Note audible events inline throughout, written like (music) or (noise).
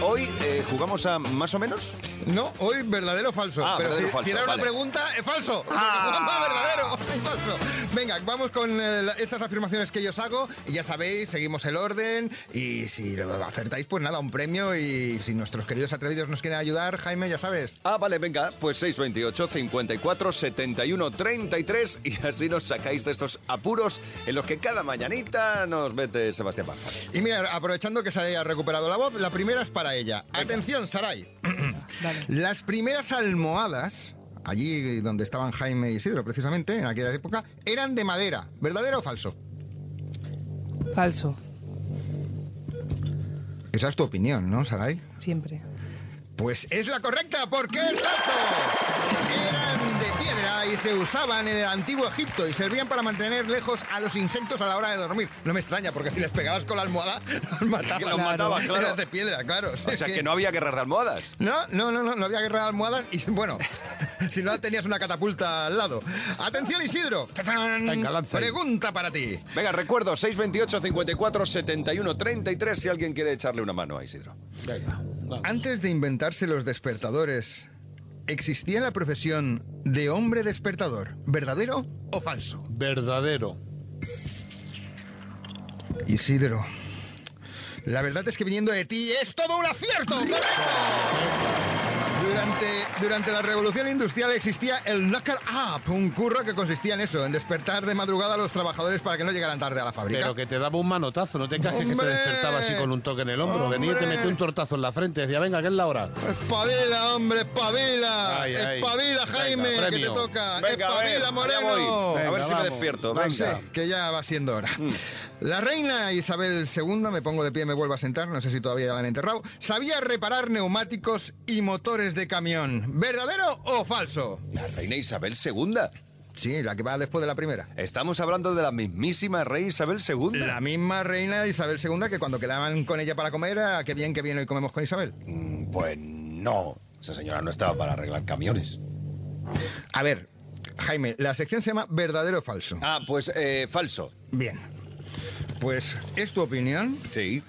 Hoy eh, jugamos a más o menos. No, hoy verdadero o falso. Ah, Pero verdadero si, o falso, si era una pregunta, es falso. Ah. Verdadero (laughs) falso. Venga, vamos con eh, estas afirmaciones que yo os hago. Y ya sabéis, seguimos el orden. Y si lo acertáis, pues nada, un premio. Y si nuestros queridos atrevidos nos quieren ayudar, Jaime, ya sabes. Ah, vale, venga, pues 628 54 71 33 y así nos sacáis de estos apuros en los que cada mañanita nos mete Sebastián Panza. Y mira, aprovechando que Saray ha recuperado la voz, la primera es para ella. Atención, Saray. (clears throat) Las primeras almohadas, allí donde estaban Jaime y Isidro, precisamente, en aquella época, eran de madera. ¿Verdadero o falso? Falso, Esa es tu opinión, ¿no, Saray? siempre. Pues es la correcta, porque es falso. De piedra y se usaban en el antiguo Egipto y servían para mantener lejos a los insectos a la hora de dormir. No me extraña, porque si les pegabas con la almohada, (laughs) los mataban. Que los matabas, claro. Eras de piedra, claro. O sea que no había guerras de almohadas. No, no, no, no, no había guerra de almohadas y bueno, (laughs) si no tenías una catapulta al lado. Atención Isidro. Venga. Pregunta para ti. Venga, recuerdo, 628 54 71 33 si alguien quiere echarle una mano a Isidro. Venga, vamos. Antes de inventarse los despertadores, ¿existía la profesión de hombre despertador? ¿Verdadero o falso? Verdadero. Isidro. La verdad es que viniendo de ti es todo un acierto. ¡Correcto! Durante, durante la revolución industrial existía el knocker up, un curro que consistía en eso, en despertar de madrugada a los trabajadores para que no llegaran tarde a la fábrica. Pero que te daba un manotazo, no te cajes que te despertaba así con un toque en el hombro. Venía y te metía un tortazo en la frente. Decía, venga, que es la hora. Espabila, hombre, espabila. Ay, ay. Espabila, Jaime, Venga, que te toca. Venga, Espabila, Moreno. a ver si me despierto. Venga. Sí, que ya va siendo hora. La reina Isabel II, me pongo de pie, me vuelvo a sentar, no sé si todavía la han enterrado, sabía reparar neumáticos y motores de camión. ¿Verdadero o falso? La reina Isabel II. Sí, la que va después de la primera. Estamos hablando de la mismísima reina Isabel II. La misma reina Isabel II que cuando quedaban con ella para comer, ah, qué bien, qué bien, hoy comemos con Isabel. Mm, Pues no, esa señora no estaba para arreglar camiones. A ver, Jaime, la sección se llama ¿Verdadero o falso? Ah, pues eh, falso. Bien. Pues es tu opinión, Sí.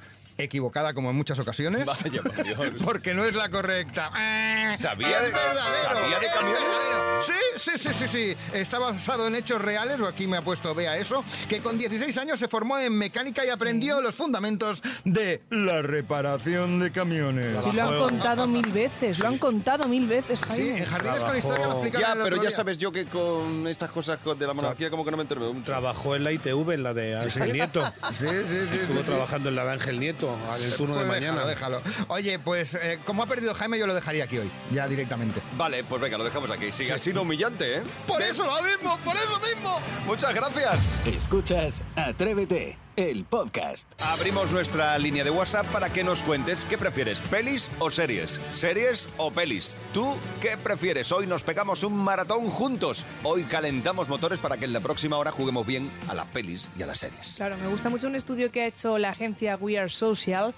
Equivocada como en muchas ocasiones. Vaya, por (laughs) Dios. Porque no es la correcta. Ah, ¿Sabía es de- verdadero. sabía de es camiones? verdadero. Sí, sí, sí, sí, sí. Está basado en hechos reales, o aquí me ha puesto vea eso, que con 16 años se formó en mecánica y aprendió los fundamentos de la reparación de camiones. Sí, lo han contado mil veces, lo han contado mil veces, Sí, Jaime. en Jardines con Historia lo explicaron Ya, el pero ya día. sabes yo que con estas cosas de la monarquía como que no me entero mucho. Trabajó en la ITV, en la de Ángel Nieto. (laughs) Sí, sí, sí. Estuvo sí, sí. trabajando en la de Ángel Nieto, en el turno de Pues mañana. Déjalo, déjalo. Oye, pues eh, como ha perdido Jaime, yo lo dejaría aquí hoy, ya directamente. Vale, pues venga, lo dejamos aquí. Sí, ha sido humillante, ¿eh? Por eso lo mismo, por eso mismo. Muchas gracias. Escuchas Atrévete, el podcast. Abrimos nuestra línea de WhatsApp para que nos cuentes qué prefieres, pelis o series. ¿Series o pelis? ¿Tú qué prefieres? Hoy nos pegamos un maratón juntos. Hoy calentamos motores para que en la próxima hora juguemos bien a las pelis y a las series. Claro, me gusta mucho un estudio que ha hecho la agencia We Are Social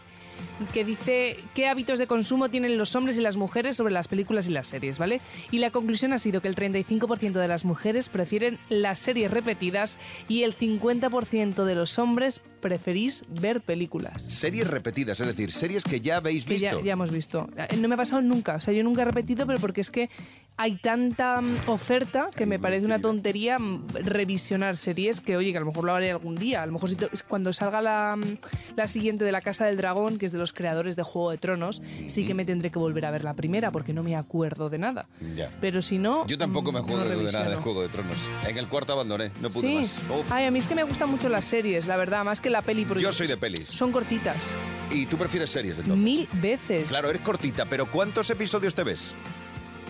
que dice qué hábitos de consumo tienen los hombres y las mujeres sobre las películas y las series, ¿vale? Y la conclusión ha sido que el 35% de las mujeres prefieren las series repetidas y el 50% de los hombres preferís ver películas. Series repetidas, es decir, series que ya habéis Que ya, visto. ya hemos visto. Eh, No me ha pasado nunca. O sea, yo nunca he repetido, pero porque es que hay tanta mm, oferta que me parece una tontería mm, revisionar series que, oye, que a lo mejor lo haré algún día. A lo mejor si cuando salga la, mm, la siguiente de La Casa del Dragón, que es de los creadores de Juego de Tronos, sí que me tendré que volver a ver la primera porque no me acuerdo de nada. Ya. Pero si no... Yo tampoco me no acuerdo de nada de. Juego de Tronos. En el cuarto abandoné, no pude Sí. más. Uf. Ay, a mí es que me gustan mucho las series, la verdad, más que la peli. porque Yo soy de pelis. Son cortitas. ¿Y tú prefieres series entonces? Mil veces. Claro, eres cortita, pero ¿cuántos episodios te ves?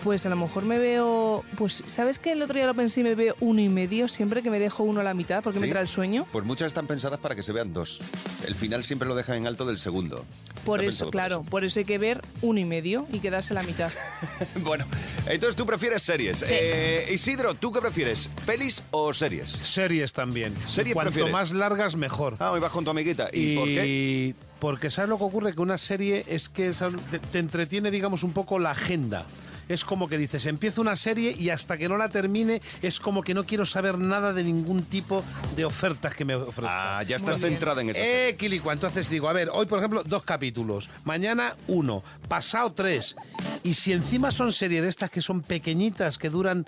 Pues a lo mejor me veo. Pues, ¿sabes que el otro día lo pensé y me veo uno y medio siempre que me dejo uno a la mitad porque me ¿Sí? trae el sueño? Pues muchas están pensadas para que se vean dos. El final siempre lo dejan en alto del segundo. Por Está eso, claro, por eso hay que ver uno y medio y quedarse a la mitad. (laughs) Bueno, entonces tú prefieres series. Eh, Isidro, ¿tú qué prefieres? ¿Pelis o series? Series también. ¿Serie Cuanto prefieres? más largas, mejor. Ah, hoy vas con tu amiguita. ¿Y, por qué? Porque sabes lo que ocurre, que una serie es que te entretiene, digamos, un poco la agenda. Es como que dices, empiezo una serie y hasta que no la termine es como que no quiero saber nada de ningún tipo de ofertas que me ofrezcan. Ah, ya estás centrada en eso. Eh, Quilicua, entonces digo, a ver, hoy por ejemplo dos capítulos, mañana uno, pasado tres. Y si encima son series de estas que son pequeñitas, que duran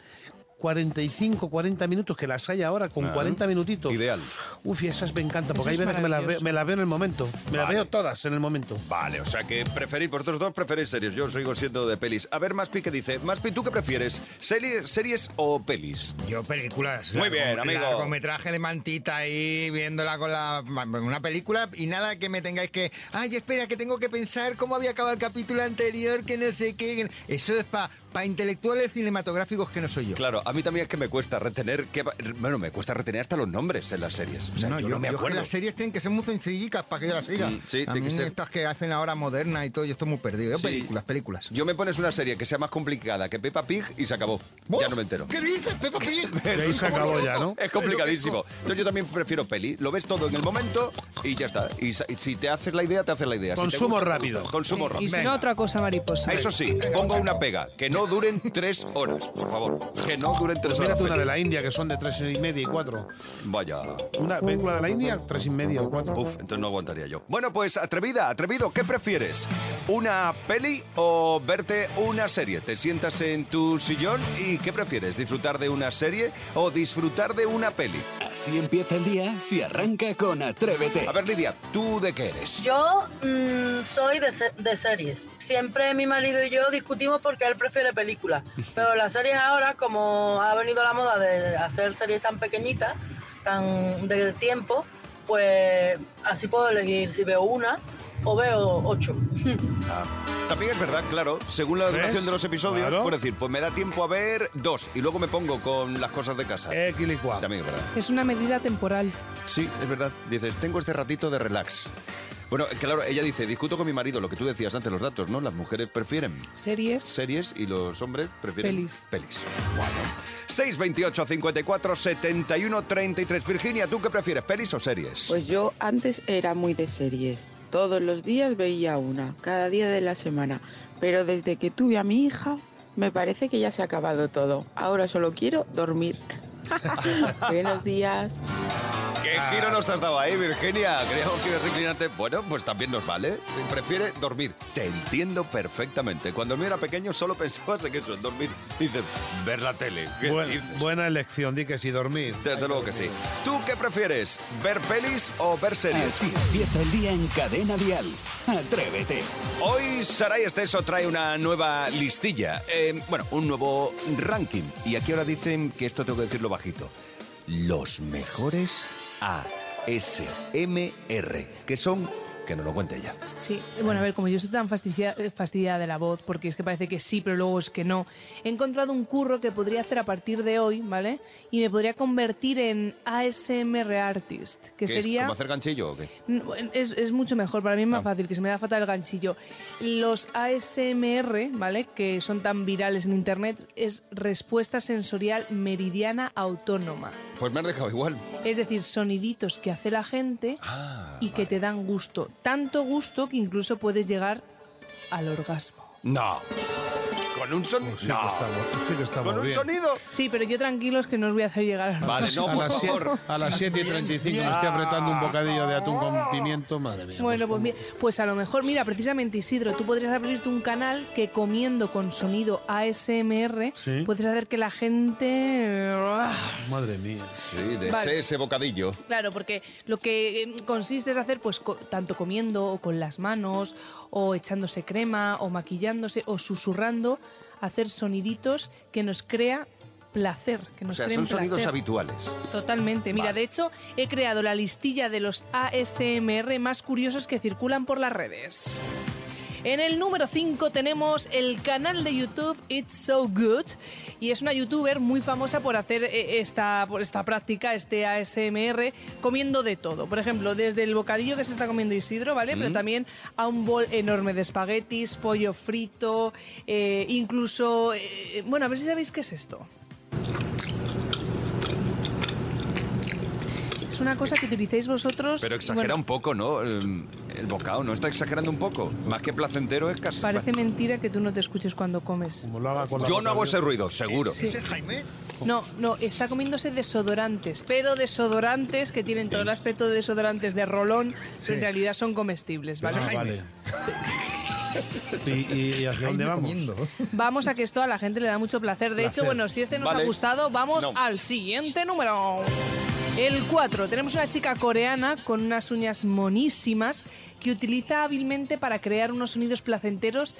45, 40 minutos, que las hay ahora con Ah, 40 minutitos. ideal. Uf, y esas me encantan, porque hay es veces que me las, veo, me las veo en el momento. Me las Vale. veo todas en el momento. Vale, o sea que preferís, vosotros dos preferís series. Yo sigo siendo de pelis. A ver, Maspi, ¿qué dice? Maspi, ¿tú qué prefieres? ¿Series, series o pelis? Yo películas. Muy bien, amigo. Largometraje de mantita ahí, viéndola con la una película y nada que me tengáis que... Ay, espera, que tengo que pensar cómo había acabado el capítulo anterior, que no sé qué. Eso es para intelectuales cinematográficos que no soy yo. Claro, a mí también es que me cuesta retener. Que, bueno, me cuesta retener hasta los nombres en las series. O sea, no, yo, no me es que acuerdo. las series tienen que ser muy sencillicas para que yo las siga. Mm, sí, a mí que ser. estas que hacen ahora moderna y todo, yo estoy muy perdido. Yo Sí. películas, películas. Yo me pones una serie que sea más complicada que Peppa Pig y se acabó. Ya no me entero. ¿Qué dices, Peppa Pig? (laughs) Ahí se ¿Cómo acabó ya, ¿no? Es complicadísimo. Entonces yo también prefiero peli. Lo ves todo en el momento y ya está. Y si te haces la idea, te haces la idea. Si Consumo gusta, te rápido. Consumo y rápido. si Venga. no, otra cosa mariposa. Eso sí, pongo una pega. Que no duren tres horas, por favor. Que no duren tres horas. Mírate una de la India que son de tres y media y cuatro. Vaya. Una película de la India, tres y media o cuatro. Uf, entonces no aguantaría yo. Bueno, pues atrevida, atrevido, ¿qué prefieres? ¿Una peli o verte una serie? Te sientas en tu sillón y ¿qué prefieres? ¿Disfrutar de una serie o disfrutar de una peli? Así empieza el día si arranca con Atrévete. A ver, Lidia, ¿tú de qué eres? Yo mm, soy de, se- de series. Siempre mi marido y yo discutimos porque él prefiere películas. (laughs) Pero las series ahora, como ha venido la moda de hacer series tan pequeñitas, tan de tiempo, pues así puedo elegir si veo una o veo ocho. Ah, También es verdad, claro, según la ¿Ves? duración de los episodios, Claro. por decir, pues me da tiempo a ver dos y luego me pongo con las cosas de casa. Eh, Quilicua. También es verdad. Es una medida temporal. Sí, es verdad. Dices, tengo este ratito de relax. Bueno, claro, ella dice, discuto con mi marido, lo que tú decías antes, los datos, ¿no? Las mujeres prefieren Series. series y los hombres prefieren Pelis. pelis. Bueno. 628 54 71 33. Virginia, ¿tú qué prefieres, pelis o series? Pues yo antes era muy de series. Todos los días veía una, cada día de la semana. Pero desde que tuve a mi hija, me parece que ya se ha acabado todo. Ahora solo quiero dormir. (laughs) Buenos días. ¿Qué giro nos has dado ahí, Virginia? Creíamos que ibas a inclinarte. Bueno, pues también nos vale. Si prefiere dormir. Te entiendo perfectamente. Cuando yo era pequeño solo (laughs) pensabas en eso, en dormir. Dices, ver la tele. ¿Qué Buen- dices? buena elección, di que sí, dormir. Desde luego que sí. ¿Tú qué prefieres? ¿Ver pelis o ver series? Así empieza el día en Cadena Dial. Atrévete. Hoy Saray Esteso trae una nueva listilla. Eh, bueno, un nuevo ranking. Y aquí ahora dicen que esto tengo que decirlo bajito. Los mejores ASMR. Que son... Que no lo cuente ella. Sí, bueno, a ver, como yo estoy tan fastidia- fastidiada de la voz, porque es que parece que sí, pero luego es que no, he encontrado un curro que podría hacer a partir de hoy, ¿vale? Y me podría convertir en ASMR Artist, que ¿Qué es, sería... ¿Como hacer ganchillo o qué? Es mucho mejor, para mí es más Ah. fácil, que se me da fatal el ganchillo. Los ASMR, ¿vale? Que son tan virales en internet, es respuesta sensorial meridiana autónoma. Pues me has dejado igual. Es decir, soniditos que hace la gente Ah, y que te dan gusto. Tanto gusto que incluso puedes llegar al orgasmo. No. ¿Con un sonido? Sí no. que estamos, sí que estamos ¿Con un bien. sonido? Sí, pero yo tranquilos que no os voy a hacer llegar al Vale, no, a, por las siete, favor. a las 7 y 35 me estoy apretando un bocadillo de atún con pimiento, madre mía. Bueno, pues, pues, mira, pues a lo mejor, mira, precisamente Isidro, tú podrías abrirte un canal que comiendo con sonido ASMR Sí. puedes hacer que la gente... ¡ah! madre mía. Sí, de Vale. ese, bocadillo. Claro, porque lo que eh, consiste es hacer, pues, co- tanto comiendo o con las manos, o echándose crema, o maquillándose, o susurrando, hacer soniditos que nos crea placer. Que O nos sea, creen son sonidos habituales. Totalmente. Mira, Vale. de hecho, he creado la listilla de los ASMR más curiosos que circulan por las redes. En el número 5 tenemos el canal de YouTube It's So Good y es una youtuber muy famosa por hacer eh, esta, por esta práctica, este ASMR, comiendo de todo. Por ejemplo, desde el bocadillo que se está comiendo Isidro, ¿vale? Pero también a un bol enorme de espaguetis, pollo frito, eh, incluso... eh, bueno, a ver si sabéis qué es esto. Es una cosa que utilicéis vosotros. Pero exagera bueno, un poco, ¿no? El, el bocado, ¿no? Está exagerando un poco. Más que placentero es casi... Parece mentira que tú no te escuches cuando comes. Como lo haga con la Yo no hago ese ruido, seguro. ¿Ese Jaime? No, no, está comiéndose desodorantes, pero desodorantes que tienen todo el aspecto de desodorantes de rolón, pero en realidad son comestibles, ¿vale? Ah, vale. ¿Y, y- y hacia dónde vamos? comiendo. Vamos a que esto a la gente le da mucho placer. De hecho, bueno, si este nos Vale. ha gustado, vamos No. al siguiente número. El 4. Tenemos una chica coreana con unas uñas monísimas que utiliza hábilmente para crear unos sonidos placenteros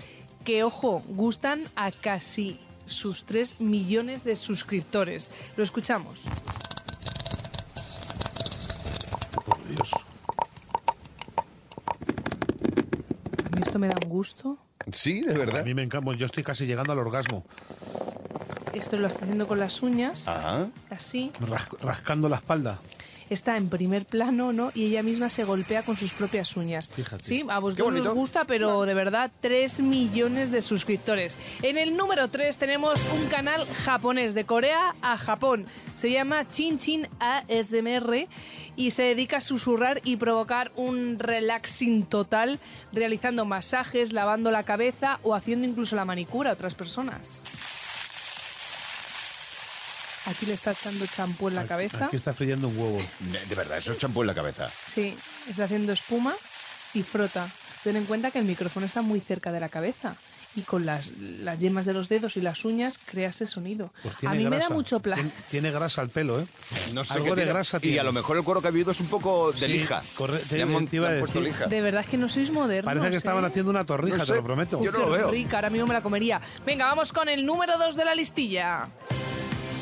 que, ojo, gustan a casi sus 3 millones de suscriptores. Lo escuchamos. Por Dios. A mí esto me da un gusto. Sí, de A verdad. mí me encanta. Yo estoy casi llegando al orgasmo. Esto lo está haciendo con las uñas, así. Ras- rascando la espalda. Está en primer plano, ¿no? Y ella misma se golpea con sus propias uñas. Fíjate. Sí, a vosotros bonito. os gusta, pero de verdad, 3 millones de suscriptores. En el número 3 tenemos un canal japonés, de Corea a Japón. Se llama Chin Chin ASMR y se dedica a susurrar y provocar un relaxing total, realizando masajes, lavando la cabeza o haciendo incluso la manicura a otras personas. Aquí le está echando champú en la cabeza. Aquí está friendo un huevo. De, de verdad, eso es champú en la cabeza. Sí, está haciendo espuma y frota. Ten en cuenta que el micrófono está muy cerca de la cabeza y con las, las yemas de los dedos y las uñas crea ese sonido. Pues a mí me da grasa. mucho placer. Tiene, tiene grasa al pelo, ¿eh? No sé Algo qué de tiene. grasa Y tiene. a lo mejor el cuero cabelludo es un poco de Sí, lija. corre- te- Le han, mon- te iba le a han puesto decir. lija. De verdad que no sois modernos. Parece que estaban ¿eh? haciendo una torrija, No te sé. lo prometo. Yo no lo veo. rica, ahora mismo me la comería. Venga, vamos con el número 2 de la listilla.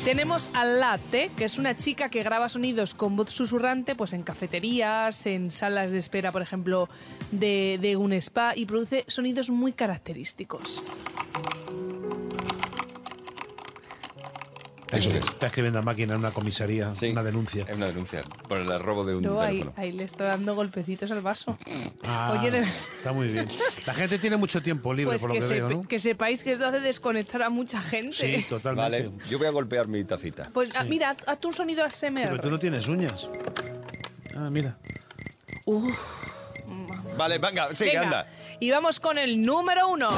Tenemos a Latte, que es una chica que graba sonidos con voz susurrante pues en cafeterías, en salas de espera, por ejemplo, de, de un spa y produce sonidos muy característicos. Está escri- Está escribiendo a máquina en una comisaría, Sí. una denuncia. Es una denuncia por el robo de un ahí, teléfono. ahí le está dando golpecitos al vaso. (laughs) Ah, Oye, de- Está muy bien. La gente tiene mucho tiempo libre, Pues por lo que, que, veo, sepa- ¿no? que sepáis que esto hace desconectar a mucha gente. Sí, totalmente. Vale, yo voy a golpear mi tacita. Pues ah, mira, haz, tú un sonido Sí, ASMR. pero tú no tienes uñas. Ah, mira. Uf, Vale, venga, sí, venga. anda. Y vamos con el número uno.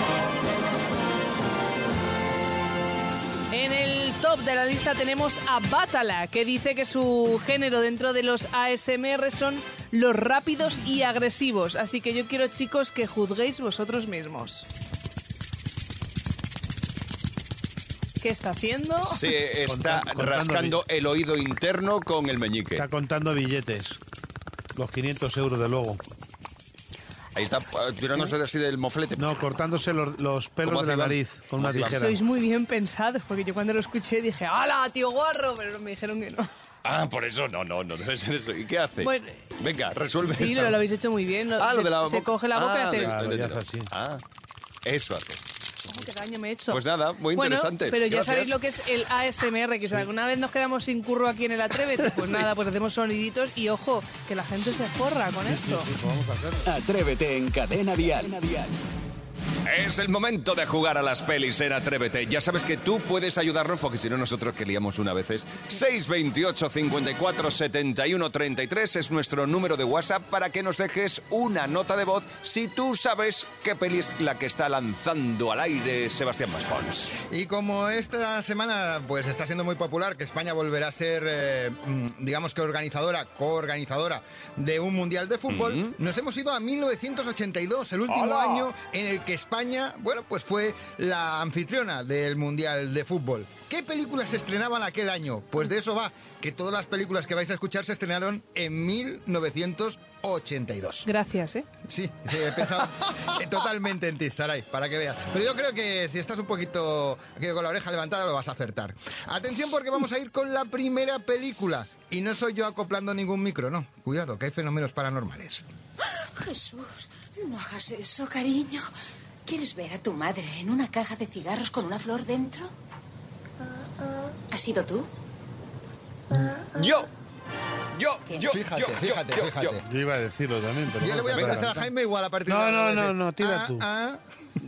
En el top de la lista tenemos a Batala, que dice que su género dentro de los ASMR son los rápidos y agresivos. Así que yo quiero, chicos, que juzguéis vosotros mismos. ¿Qué está haciendo? Sí, (laughs) está Conta- contando rascando el oído interno con el meñique. Está contando billetes. Los 500 euros de luego. Ahí está, eh, tirándose así del moflete. No, cortándose los, los pelos ¿Cómo de la nariz con ¿Cómo una tijera. Sois muy bien pensados, porque yo cuando lo escuché dije, ¡Hala, tío guarro! Pero me dijeron que no. Ah, por eso no, no, no debe ser eso. ¿Y qué hace? Bueno, Venga, resuelve Sí, esta. lo, lo habéis hecho muy bien. Ah, se, lo de la se boca. coge la boca y Ah, hace... Claro, ya de- hace así. Ah, eso hace. Qué daño me he hecho. Pues nada, muy Bueno, interesante. pero ya Gracias. sabéis lo que es el ASMR, que si alguna vez nos quedamos sin curro aquí en el Atrévete, pues (laughs) nada, pues hacemos soniditos y ojo, que la gente se forra con esto. Atrévete en Cadena Dial. Es el momento de jugar a las pelis en Atrévete. Ya sabes que tú puedes ayudarnos porque si no nosotros que liamos una veces. 628 54 71 33 es nuestro número de WhatsApp para que nos dejes una nota de voz si tú sabes qué peli es la que está lanzando al aire Sebastián Maspons. Y como esta semana pues está siendo muy popular, que España volverá a ser, eh, mm, digamos que organizadora, coorganizadora de un mundial de fútbol, nos hemos ido a 1982, el último año en el que España, bueno, pues fue la anfitriona del mundial de fútbol. ¿Qué películas se estrenaban aquel año? Pues de eso va, que todas las películas que vais a escuchar se estrenaron en 1982. Gracias, ¿eh? Sí, sí, he pensado (laughs) eh, totalmente en ti, Saray, para que veas. Pero yo creo que si estás un poquito aquí con la oreja levantada lo vas a acertar. Atención porque vamos a ir con la primera película. Y no soy yo acoplando ningún micro, no. Cuidado, que hay fenómenos paranormales. (gasps) Jesús, no hagas eso, cariño. ¿Quieres ver a tu madre en una caja de cigarros con una flor dentro? ¿Has sido tú? Yo. Yo, yo, Fíjate, yo, fíjate, yo, yo, fíjate. yo. Yo iba a decirlo también, pero... Yo le voy a contestar a. Jaime igual a partir de No, ahora. no, no, decir, no, tira ah, tú. ah,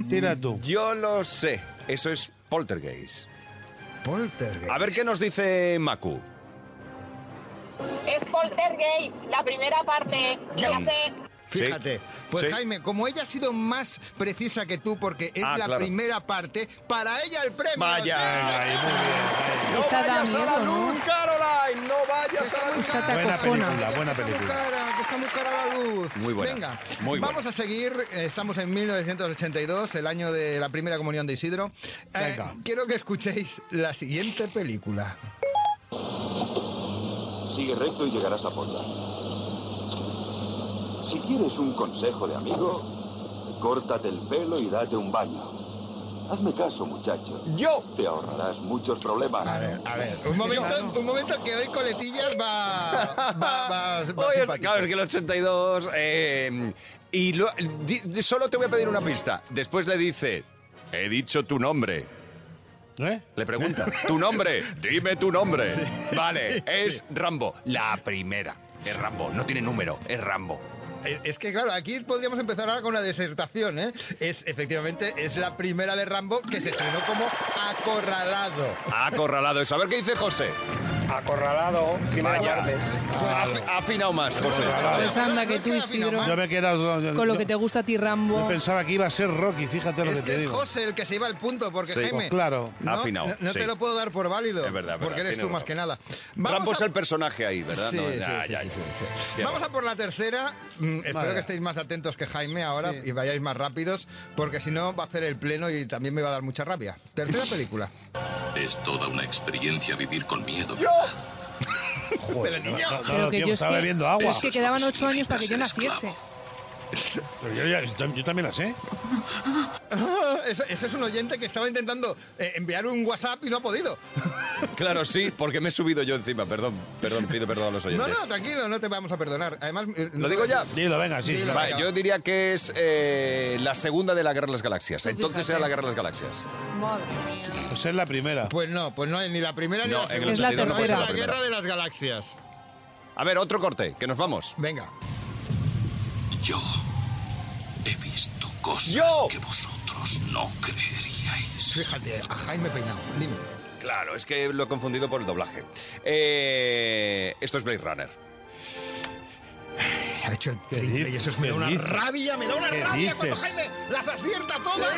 Tira tú. Yo lo sé. Eso es poltergeist. Poltergeist. A ver qué nos dice Maku. Es Poltergeist, la primera parte. Ya sé. Fíjate, pues sí. Jaime, como ella ha sido más precisa que tú porque es Ah, la claro. primera parte, para ella el premio. Vaya. Sí, Ay, muy bien. No da vayas a la luz, Caroline. No vayas a la luz. Esta te Buena película, buena que está muy película. cara, está muy cara la luz. Muy buena, Venga, muy buena. vamos a seguir. eh, Estamos en 1982, el año de la primera comunión de Isidro. Eh, Venga. quiero que escuchéis la siguiente película. Sigue recto y llegarás a Portland. Si quieres un consejo de amigo, córtate el pelo y date un baño. Hazme caso, muchacho. Yo. Te ahorrarás muchos problemas. A ver, a ver. Un momento, un momento que hoy Coletillas va. va, va, (laughs) va simpático. claro, es que el 82... eh, y lo- di- di- solo te voy a pedir una pista. Después le dice, he dicho tu nombre. ¿Eh? Le pregunta, ¿tu nombre? Dime tu nombre. (laughs) Vale, es Rambo. La primera. Es Rambo. No tiene número, es Rambo. Eh, Es que claro, aquí podríamos empezar ahora con una disertación, ¿eh? Es efectivamente es la primera de Rambo que se estrenó como acorralado. Acorralado eso. A ver qué dice José. Acorralado, Vaya. Ha afi- ha afinado más, José. Pues anda, que tú, que Isidro. Yo me he quedado... yo- con lo yo- que te gusta a ti, Yo Rambo. pensaba que iba a ser Rocky, fíjate lo Es que te que es digo. José el que se iba al punto, porque Sí. Jaime. Pues claro. No, Afinado, no, no sí. te lo puedo dar por válido. Es verdad, es Porque verdad, eres tú más razón. que nada. Rambo a- es el personaje ahí, ¿verdad? Sí, No, sí, ya, sí, ya, sí, ya. sí, sí. Tiene Vamos a por la tercera. Mm, espero que estéis más atentos que Jaime ahora y vayáis más rápidos, porque si no va a hacer el pleno y también me va a dar mucha rabia. Tercera película. Es toda una experiencia vivir con miedo. Pero niño. No, no, Pero que tío, yo es estaba que, bebiendo agua. pero es que quedaban ocho años para que yo naciese. Pero yo, ya- yo- yo también la sé. Ah, eso es un oyente que estaba intentando eh, enviar un WhatsApp y no ha podido. Claro, sí, porque me he subido yo encima. Perdón, perdón, pido perdón a los No, oyentes. no, tranquilo, no te vamos a perdonar. Además, eh, no ¿Lo digo ya? Dilo, venga, sí. Dilo, sí. Vale, venga. yo diría que es eh, la segunda de la Guerra de las Galaxias. Entonces fíjate. era la Guerra de las Galaxias. Madre mía. Pues es la primera. Pues no, pues no es ni la primera ni No, la en segunda. Es la 82 no tercera. la la guerra de las galaxias. A ver, otro corte, que nos vamos. Venga. Yo he visto cosas Yo. que vosotros no creeríais. Fíjate, a Jaime Peinado. Dime. Claro, es que lo he confundido por el doblaje. Eh, esto es Blade Runner. Ha hecho el ¿Qué triple dices? y eso es, me ¿Qué da una dices? rabia, me da una ¿Qué rabia cuando? Jaime las acierta todas.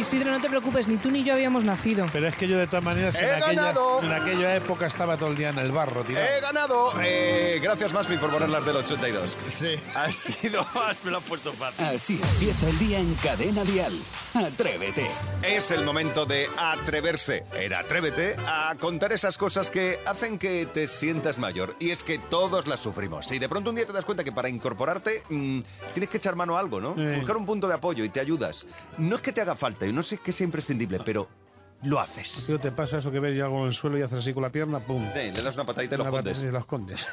Isidro, no te preocupes, ni tú ni yo habíamos nacido. Pero es que yo de todas maneras en ¡He aquella, ganado! en aquella época estaba todo el día en el barro, tío. He ganado. Eh, gracias, Maspi, por ponerlas del 82. Sí. Ha sido (laughs) más, me lo ha puesto fácil. Así empieza el día en Cadena Dial. Atrévete. Es el momento de atreverse. Era atrévete a contar esas cosas que hacen que te sientas mayor. Y es que todos las sufrimos. Y de pronto un día te das cuenta que para incorporarte mm, tienes que echar mano a algo, ¿no? Sí. Buscar un punto de apoyo y te ayudas. No es que te haga falta y no sé que sea imprescindible, pero lo haces. Tío, te pasa eso que ves algo en el suelo y haces así con la pierna, pum. Sí, le das una patadita y lo Una escondes. pata- y lo escondes.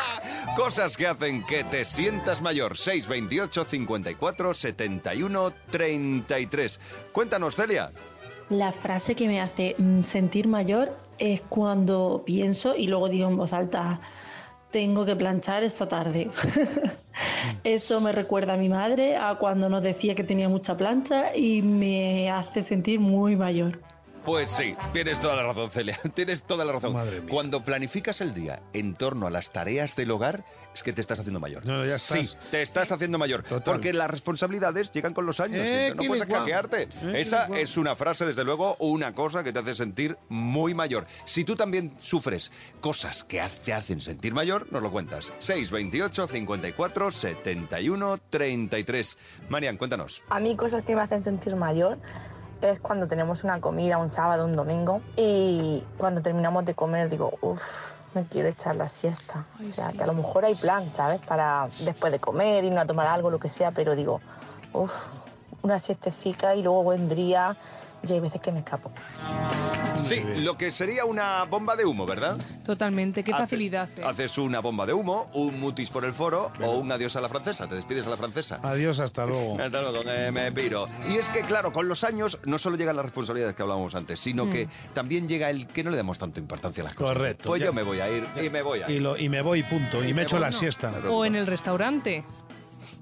(laughs) Cosas que hacen que te sientas mayor. 628 54 71 33. Cuéntanos, Celia. La frase que me hace mm, sentir mayor es cuando pienso y luego digo en voz alta, tengo que planchar esta tarde. (laughs) Eso me recuerda a mi madre, a cuando nos decía que tenía mucha plancha y me hace sentir muy mayor. Pues sí, tienes toda la razón, Celia. (laughs) Tienes toda la razón. Madre mía. Cuando planificas el día en torno a las tareas del hogar, es que te estás haciendo mayor. No, ya Sí, estás. te estás haciendo mayor. Total. Porque las responsabilidades llegan con los años. Eh, y no puedes escaquearte. Eh, Esa es una frase, desde luego, una cosa que te hace sentir muy mayor. Si tú también sufres cosas que te hacen sentir mayor, nos lo cuentas. 628 54 71 33. Marian, cuéntanos. A mí cosas que me hacen sentir mayor es cuando tenemos una comida un sábado, un domingo y cuando terminamos de comer digo, uff, me quiero echar la siesta. Ay, o sea, sí. que a lo mejor hay plan, ¿sabes? Para después de comer, irnos a tomar algo, lo que sea, pero digo, uff, una siestecita y luego vendría y hay veces que me escapo. Sí, lo que sería una bomba de humo, ¿verdad? Totalmente, qué Hace- facilidad. eh. Haces una bomba de humo, un mutis por el foro o un adiós a la francesa. Te despides a la francesa. Adiós, hasta (laughs) luego. Hasta luego, que me piro. Y es que, claro, con los años no solo llegan las responsabilidades que hablábamos antes, sino Mm. que también llega el que no le damos tanta importancia a las cosas. Correcto, Pues ya. yo me voy a ir y me voy a ir. Y, lo- y me voy, punto. Y me echo la siesta. O en el restaurante.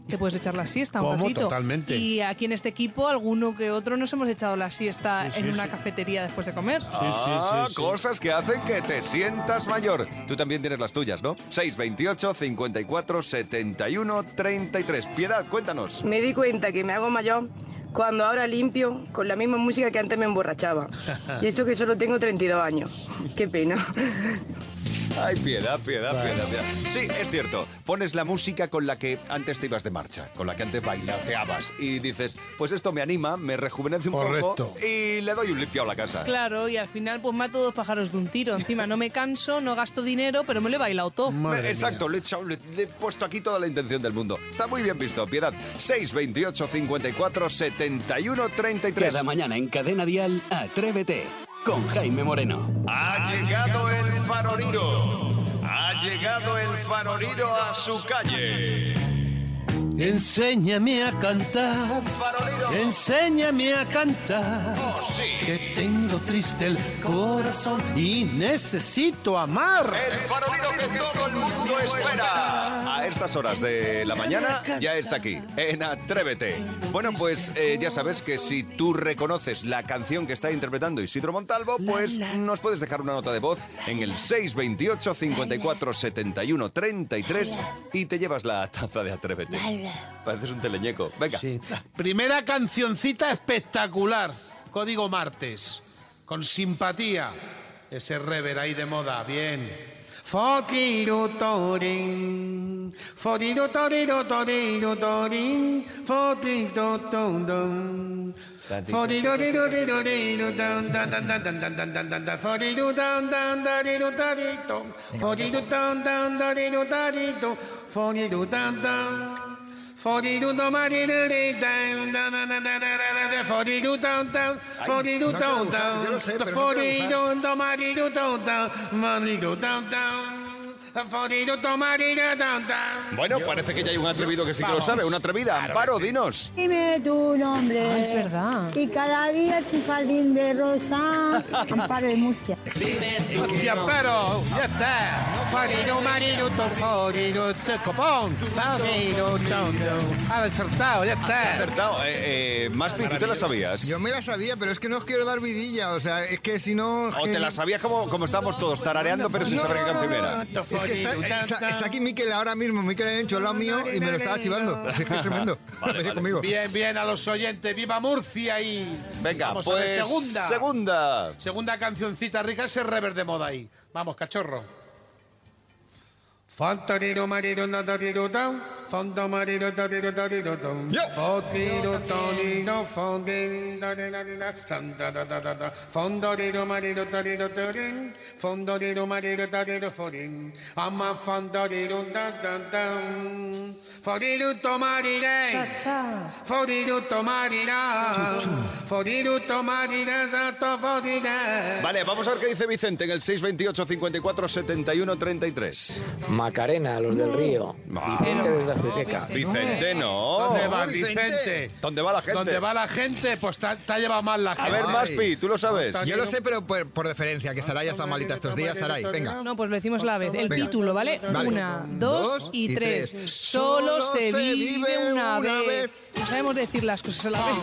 Te puedes echar la siesta un ¿Cómo? ratito. Totalmente. Y aquí en este equipo, alguno que otro nos hemos echado la siesta Sí, sí, en una sí. cafetería después de comer. Ah, cosas que hacen que te sientas mayor. Tú también tienes las tuyas, ¿no? 628 54 71 33. Piedad, cuéntanos. Me di cuenta que me hago mayor cuando ahora limpio con la misma música que antes me emborrachaba. (laughs) Y eso que solo tengo 32 años. Qué pena. Ay, piedad, piedad, piedad, piedad. Sí, es cierto. Pones la música con la que antes te ibas de marcha, con la que antes bailateabas y dices, pues esto me anima, me rejuvenece un Correcto. poco y le doy un limpio a la casa. Claro, y al final pues mato dos pájaros de un tiro. Encima no me canso, no gasto dinero, pero me lo he bailado todo. Exacto, le he, echado- le- le he puesto aquí toda la intención del mundo. Está muy bien visto, Piedad. 628 54 71 33. Cada mañana en Cadena Dial, Atrévete con Jaime Moreno. Ha llegado el faroriro. Ha llegado el faroriro a su calle. Enséñame a cantar. Enséñame a cantar. Que tengo triste el corazón y necesito amar. El farolero que todo el mundo espera. A estas horas de la mañana ya está aquí, en Atrévete. Bueno, pues eh, ya sabes que si tú reconoces la canción que está interpretando Isidro Montalvo, pues nos puedes dejar una nota de voz en el 628 54 71 33 y te llevas la taza de Atrévete. Pareces un teleñeco. Venga. Sí. Primera cancioncita espectacular. Código martes. Con simpatía. Ese rever ahí de moda. Bien. Fotiru torin, fotiru toriru toriru torin, fotiru tondon. Fotiru riru riru riru don don don don. 42 down, 43 down, down, down, down, down, down, 42 down, down, 42 down, down, 42 down, down, 42 down, down, 42 down, down. Bueno, parece que ya hay un atrevido que sí que lo sabe. Una atrevida. Amparo, dinos. Dime tu nombre. Ah, es verdad. Y cada día tu jardín de rosa. (laughs) Amparo de Murcia. Murcia, pero ya está. Foriru te copón, down, down. Ha acertado, ya está. Acertado. Eh, eh, Maspi, ¿tú te la sabías? Yo me la sabía, pero es que no os quiero dar vidilla. O sea, es que si no. O te la sabías como, como estábamos todos, tarareando, pero sin saber qué canción era. Que está, está- está aquí Miquel ahora mismo, Miquel Encho al lado mío y me lo estaba chivando. Es que es tremendo. Vení conmigo. Bien, bien, a los oyentes. ¡Viva Murcia! Y Venga, Vamos a ver, pues segunda. segunda. Segunda cancioncita rica, ese rever de moda ahí. Vamos, cachorro. Fantariro mariro nadariro down, Vale, vamos a ver qué dice Vicente en el 628 54 71 33. Macarena, los del río. Vicente desde Vicente, no. ¿Dónde va Vicente. Vicente? ¿Dónde va la gente? ¿Dónde va la gente? Pues te, ha- te ha llevado mal la A gente. ver, Maspi, ¿tú lo sabes? Yo lo sé, pero por, por deferencia, que Saray está malita estos días. Saray, venga. No, pues lo decimos a la vez. El Venga. título, ¿vale? Vale. Una, dos, Dos y, y tres. tres. Solo, se, vive una, vez. No sabemos decir las cosas a la vez.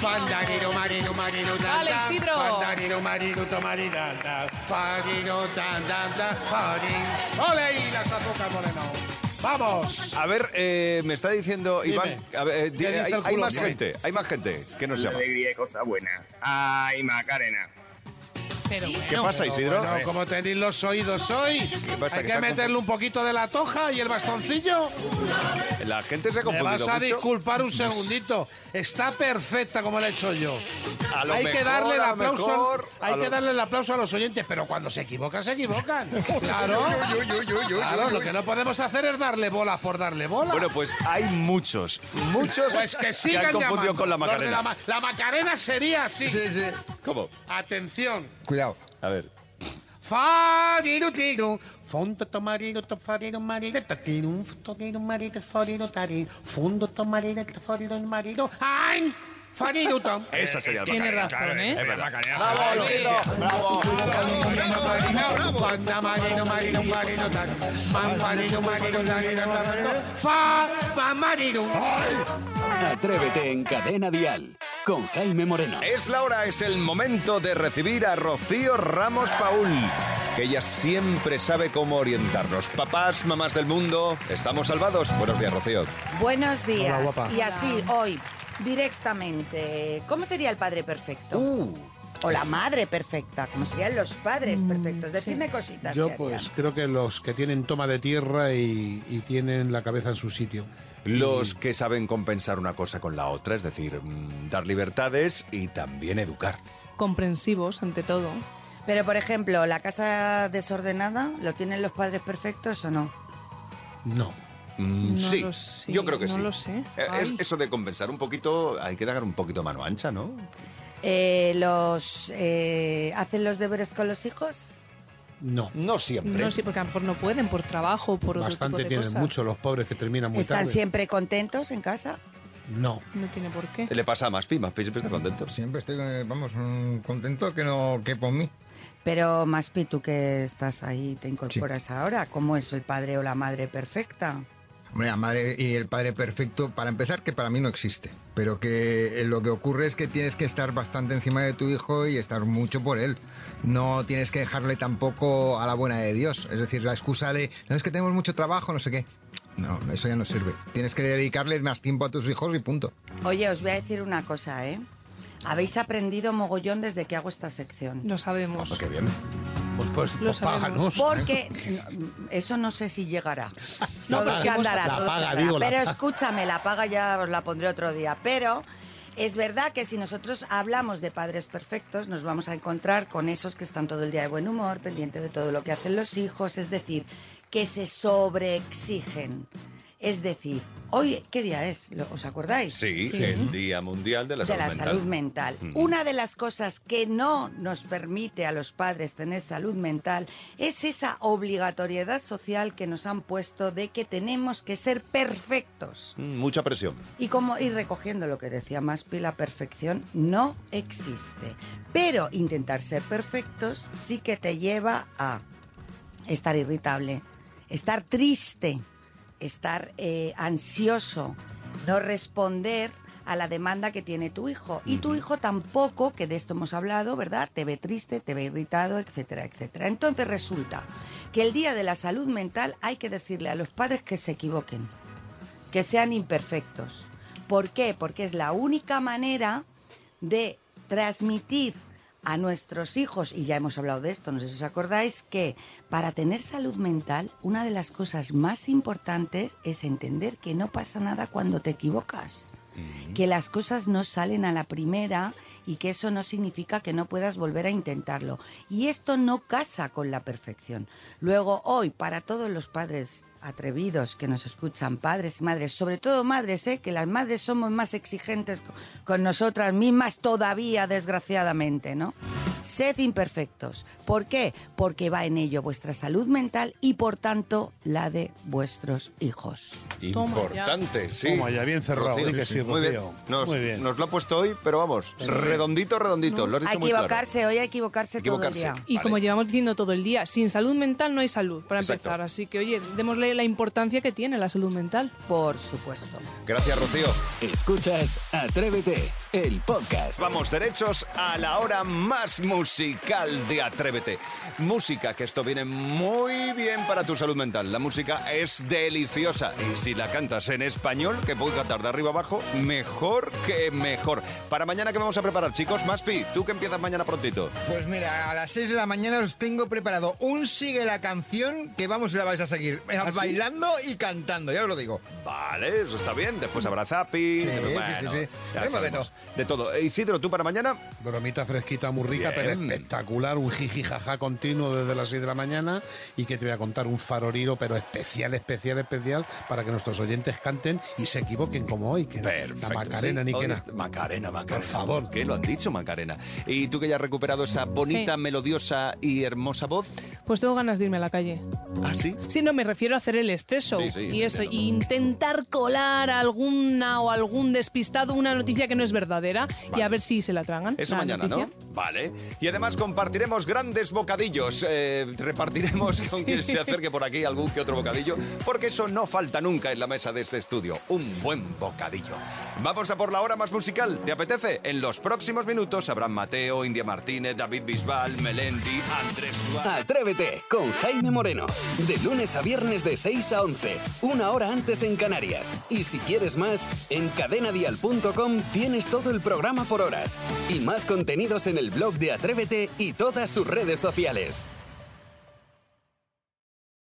Fandarino, marino, marino, dan, Vale, dan. Isidro. Fandarino, marino, tamarina, ta. Farino, dan, dan, dan. Farin. ¡Ole! Y las azúcar moreno. ¡Vamos! A ver, eh, me está diciendo Dime. Iván. a ver, eh, di- ¿Qué dice hay, el hay culo? más gente, hay más gente que nos llama. Alegría y cosa buena. Ay, Macarena. ¿Qué pasa, Isidro? Bueno, como tenéis los oídos hoy, pasa, hay que que se ha meterle un poquito de la toja y el bastoncillo. la gente se ha Me confundido vas a mucho. disculpar un segundito. Está perfecta como la he hecho yo. A lo hay que mejor, darle el a lo aplauso. mejor, a hay lo- que darle el aplauso a los oyentes, pero cuando se equivocan, se equivocan. Claro. Claro, lo que no podemos hacer es darle bola por darle bola. Bueno, pues hay muchos, muchos Pues que sigan han confundido llamando. con la Los de Macarena. La, ma- la Macarena sería así. Sí, sí. ¿Cómo? Atención. Cuidado. A ver. Fariru tiru, fondo tomariru to fariru mariru tatiru, fariru mariru fariru tari, fondo tomariru to fariru mariru, ¡ay! Fariru tom. Esa sería la Tiene razón, ¿eh? Es verdad. Bravo, Isidro, bravo. Cuando mariru mariru fariru tari, man fariru mariru mariru tari, fa, fa mariru. Atrévete en Cadena Dial con Jaime Moreno. Es la hora, es el momento de recibir a Rocío Ramos Paul, que ella siempre sabe cómo orientarnos. Papás, mamás del mundo, ¿estamos salvados? Buenos días, Rocío. Buenos días. Hola, guapa. Y así, hoy, directamente, ¿cómo sería el padre perfecto? O la madre perfecta, ¿cómo serían los padres perfectos? Decidme cositas. Yo pues creo que los que tienen toma de tierra y, y tienen la cabeza en su sitio. Los que saben compensar una cosa con la otra, es decir, mm, dar libertades y también educar. Comprensivos, ante todo. Pero, por ejemplo, la casa desordenada, ¿lo tienen los padres perfectos o no? No. Mm, No sí, lo sé, yo creo que no sí. lo sé. Eh, es- eso de compensar un poquito, hay que dar un poquito mano ancha, ¿no? Eh, los eh, ¿Hacen los deberes con los hijos? No. No siempre. No, sí, porque a lo mejor no pueden por trabajo o por otro Bastante tipo de tienen cosas. mucho los pobres que terminan muy ¿Están tarde. siempre contentos en casa? No. No tiene por qué. Le pasa a Maspi, Maspi siempre está contento. Siempre estoy, eh, vamos, contento que no que por mí. Pero, Maspi, tú que estás ahí, te incorporas ahora, ¿cómo es el padre o la madre perfecta? Hombre, la madre y el padre perfecto, para empezar, que para mí no existe. Pero que eh, lo que ocurre es que tienes que estar bastante encima de tu hijo y estar mucho por él. No tienes que dejarle tampoco a la buena de Dios. Es decir, la excusa de, no es que tenemos mucho trabajo, no sé qué. No, eso ya no sirve. Tienes que dedicarle más tiempo a tus hijos y punto. Oye, os voy a decir una cosa, ¿eh? Habéis aprendido mogollón desde que hago esta sección. Lo sabemos. qué bien. Pues, pues, Lo pues páganos. Porque eso no sé si llegará. No, pero se andará, La paga, andará. digo, la Pero escúchame, la paga ya os la pondré otro día. Pero es verdad que si nosotros hablamos de padres perfectos, nos vamos a encontrar con esos que están todo el día de buen humor, pendiente de todo lo que hacen los hijos, es decir, que se sobreexigen. Es decir, hoy, ¿qué día es? ¿Lo- ¿Os acordáis? Sí, el Día Mundial de la de Salud la Mental. salud mental. Mm. Una de las cosas que no nos permite a los padres tener salud mental es esa obligatoriedad social que nos han puesto de que tenemos que ser perfectos. Mm, Mucha presión. Y como ir recogiendo lo que decía Maspi, la perfección no existe. Pero intentar ser perfectos sí que te lleva a estar irritable, estar triste, estar eh, ansioso, no responder a la demanda que tiene tu hijo. Y tu hijo tampoco, que de esto hemos hablado, ¿verdad? Te ve triste, te ve irritado, etcétera, etcétera. Entonces resulta que el día de la salud mental hay que decirle a los padres que se equivoquen, que sean imperfectos. ¿Por qué? Porque es la única manera de transmitir a nuestros hijos, y ya hemos hablado de esto, no sé si os acordáis, que para tener salud mental, una de las cosas más importantes es entender que no pasa nada cuando te equivocas, que las cosas no salen a la primera y que eso no significa que no puedas volver a intentarlo. Y esto no casa con la perfección. Luego, hoy, para todos los padres atrevidos que nos escuchan, padres y madres, sobre todo madres, ¿eh? que las madres somos más exigentes co- con nosotras mismas todavía, desgraciadamente, ¿no? Sed imperfectos. ¿Por qué? Porque va en ello vuestra salud mental y, por tanto, la de vuestros hijos. Importante, sí. Toma ya, bien cerrado, di que sí, Muy bien. Rocío. Nos, Muy bien. nos lo ha puesto hoy, pero vamos, redondito, redondito. Lo has dicho Hay que muy claro. equivocarse, hoy hay que equivocarse, Equivocarse. todo el día. Y como llevamos diciendo todo el día, sin salud mental no hay salud, para Exacto. empezar. Así que, oye, démosle la importancia que tiene la salud mental. Por supuesto. Gracias, Rocío. Escuchas Atrévete, el podcast. Vamos derechos a la hora más musical de Atrévete. Música, que esto viene muy bien para tu salud mental. La música es deliciosa. Y si la cantas en español, que puedo cantar de arriba abajo, mejor que mejor. Para mañana, ¿qué vamos a preparar, chicos? Maspi, tú que empiezas mañana prontito. Pues mira, a las 6 de la mañana os tengo preparado un sigue la canción que vamos y la vais a seguir. Bailando y cantando, ya os lo digo. Vale, eso está bien. Después habrá zapping. sí, bueno, sí, sí. sabemos. De todo. Eh, Isidro, ¿tú para mañana? Bromita fresquita, muy rica, pero Bien. espectacular. Un jiji jaja continuo desde las 6 de la mañana. Y que te voy a contar un faroriro, pero especial, especial, especial, para que nuestros oyentes canten y se equivoquen como hoy. Que la Perfecto, Macarena sí. ni que. Macarena, Macarena. Por favor. ¿Por qué lo han dicho, Macarena? ¿Y tú que ya has recuperado esa bonita, Sí. melodiosa y hermosa voz? Pues tengo ganas de irme a la calle. ¿Ah, sí? Sí, no, me refiero a hacer el exceso. Sí, sí, y eso, entiendo. y intentar colar a alguna o algún despistado una noticia que no es verdadera y a ver si se la tragan. Eso la mañana, noticia. ¿no? Vale. Y además compartiremos grandes bocadillos. Eh, repartiremos (laughs) con Sí. quien se acerque por aquí algún que otro bocadillo, porque eso no falta nunca en la mesa de este estudio. Un buen bocadillo. Vamos a por la hora más musical. ¿Te apetece? En los próximos minutos habrán Mateo, India Martínez, David Bisbal, Melendi, Andrés Suárez. Atrévete con Jaime Moreno. De lunes a viernes de 6 a 11, una hora antes en Canarias. Y si quieres más, en cadenadial.com tienes todo el programa por horas. Y más contenidos en el blog de Atrévete y todas sus redes sociales.